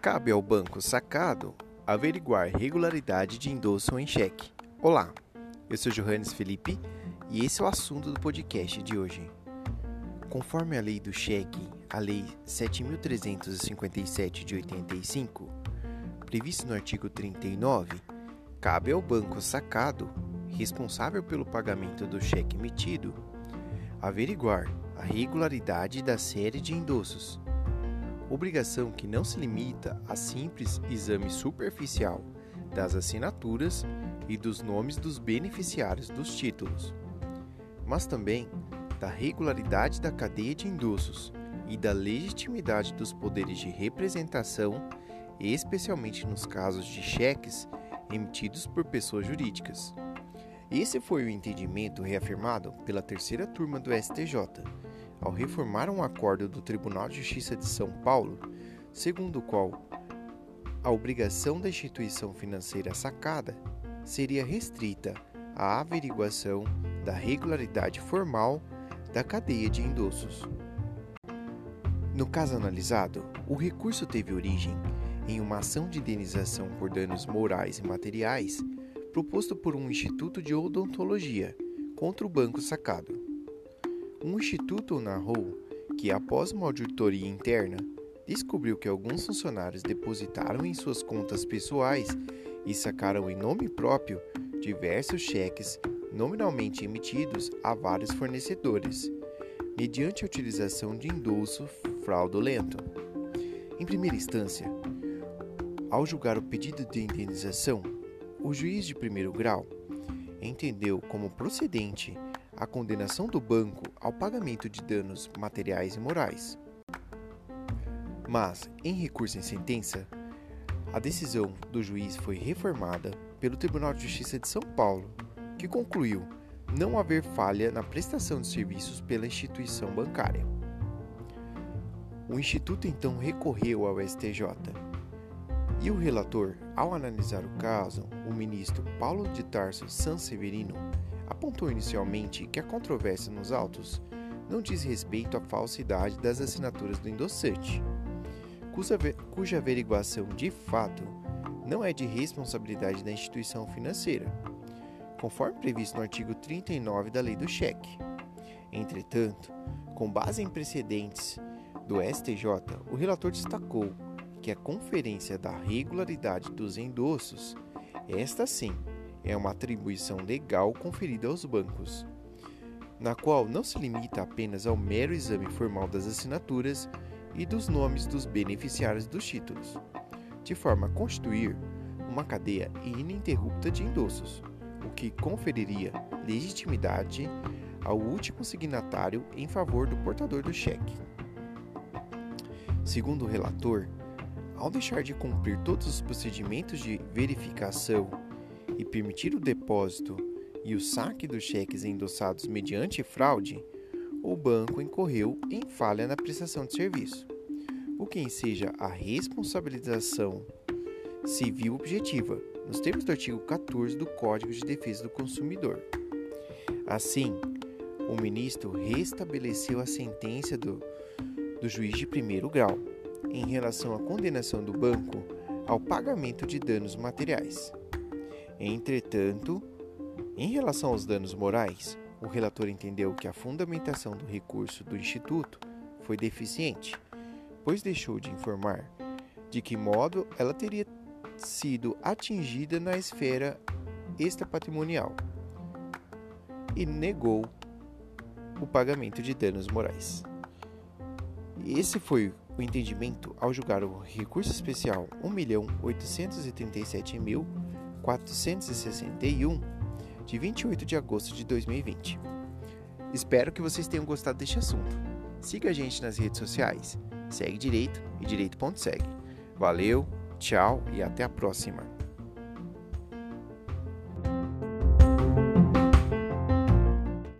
Cabe ao banco sacado averiguar regularidade de endosso em cheque. Olá, eu sou Johannes Felipe e esse é o assunto do podcast de hoje. Conforme a lei do cheque, a Lei 7.357 de 85, previsto no artigo 39, cabe ao banco sacado, responsável pelo pagamento do cheque emitido, averiguar a regularidade da série de endossos obrigação que não se limita a simples exame superficial das assinaturas e dos nomes dos beneficiários dos títulos, mas também da regularidade da cadeia de endossos e da legitimidade dos poderes de representação, especialmente nos casos de cheques emitidos por pessoas jurídicas. Esse foi o entendimento reafirmado pela terceira turma do STJ ao reformar um acordo do Tribunal de Justiça de São Paulo, segundo o qual a obrigação da instituição financeira sacada seria restrita à averiguação da regularidade formal da cadeia de endossos. No caso analisado, o recurso teve origem em uma ação de indenização por danos morais e materiais proposto por um instituto de odontologia contra o banco sacado. Um instituto narrou que, após uma auditoria interna, descobriu que alguns funcionários depositaram em suas contas pessoais e sacaram em nome próprio diversos cheques nominalmente emitidos a vários fornecedores, mediante a utilização de endosso fraudulento. Em primeira instância, ao julgar o pedido de indenização, o juiz de primeiro grau entendeu como procedente a condenação do banco ao pagamento de danos materiais e morais. Mas, em recurso em sentença, a decisão do juiz foi reformada pelo Tribunal de Justiça de São Paulo, que concluiu não haver falha na prestação de serviços pela instituição bancária. O Instituto então recorreu ao STJ e o relator, ao analisar o caso, o ministro Paulo de Tarso Sanseverino, apontou inicialmente que a controvérsia nos autos não diz respeito à falsidade das assinaturas do endossante, cuja, averiguação de fato não é de responsabilidade da instituição financeira, conforme previsto no artigo 39 da Lei do Cheque. Entretanto, com base em precedentes do STJ, o relator destacou que a conferência da regularidade dos endossos, esta sim, é uma atribuição legal conferida aos bancos, na qual não se limita apenas ao mero exame formal das assinaturas e dos nomes dos beneficiários dos títulos, de forma a constituir uma cadeia ininterrupta de endossos, o que conferiria legitimidade ao último signatário em favor do portador do cheque. Segundo o relator, ao deixar de cumprir todos os procedimentos de verificação e permitir o depósito e o saque dos cheques endossados mediante fraude, o banco incorreu em falha na prestação de serviço, o que enseja a responsabilização civil objetiva, nos termos do artigo 14 do Código de Defesa do Consumidor. Assim, o ministro restabeleceu a sentença do, do juiz de primeiro grau em relação à condenação do banco ao pagamento de danos materiais. Entretanto, em relação aos danos morais, o relator entendeu que a fundamentação do recurso do Instituto foi deficiente, pois deixou de informar de que modo ela teria sido atingida na esfera extrapatrimonial e negou o pagamento de danos morais. Esse foi o entendimento ao julgar o recurso especial 1.837.000 461, de 28 de agosto de 2020. Espero que vocês tenham gostado deste assunto. Siga a gente nas redes sociais. Segue Direito e Direito.segue. Valeu, tchau e até a próxima.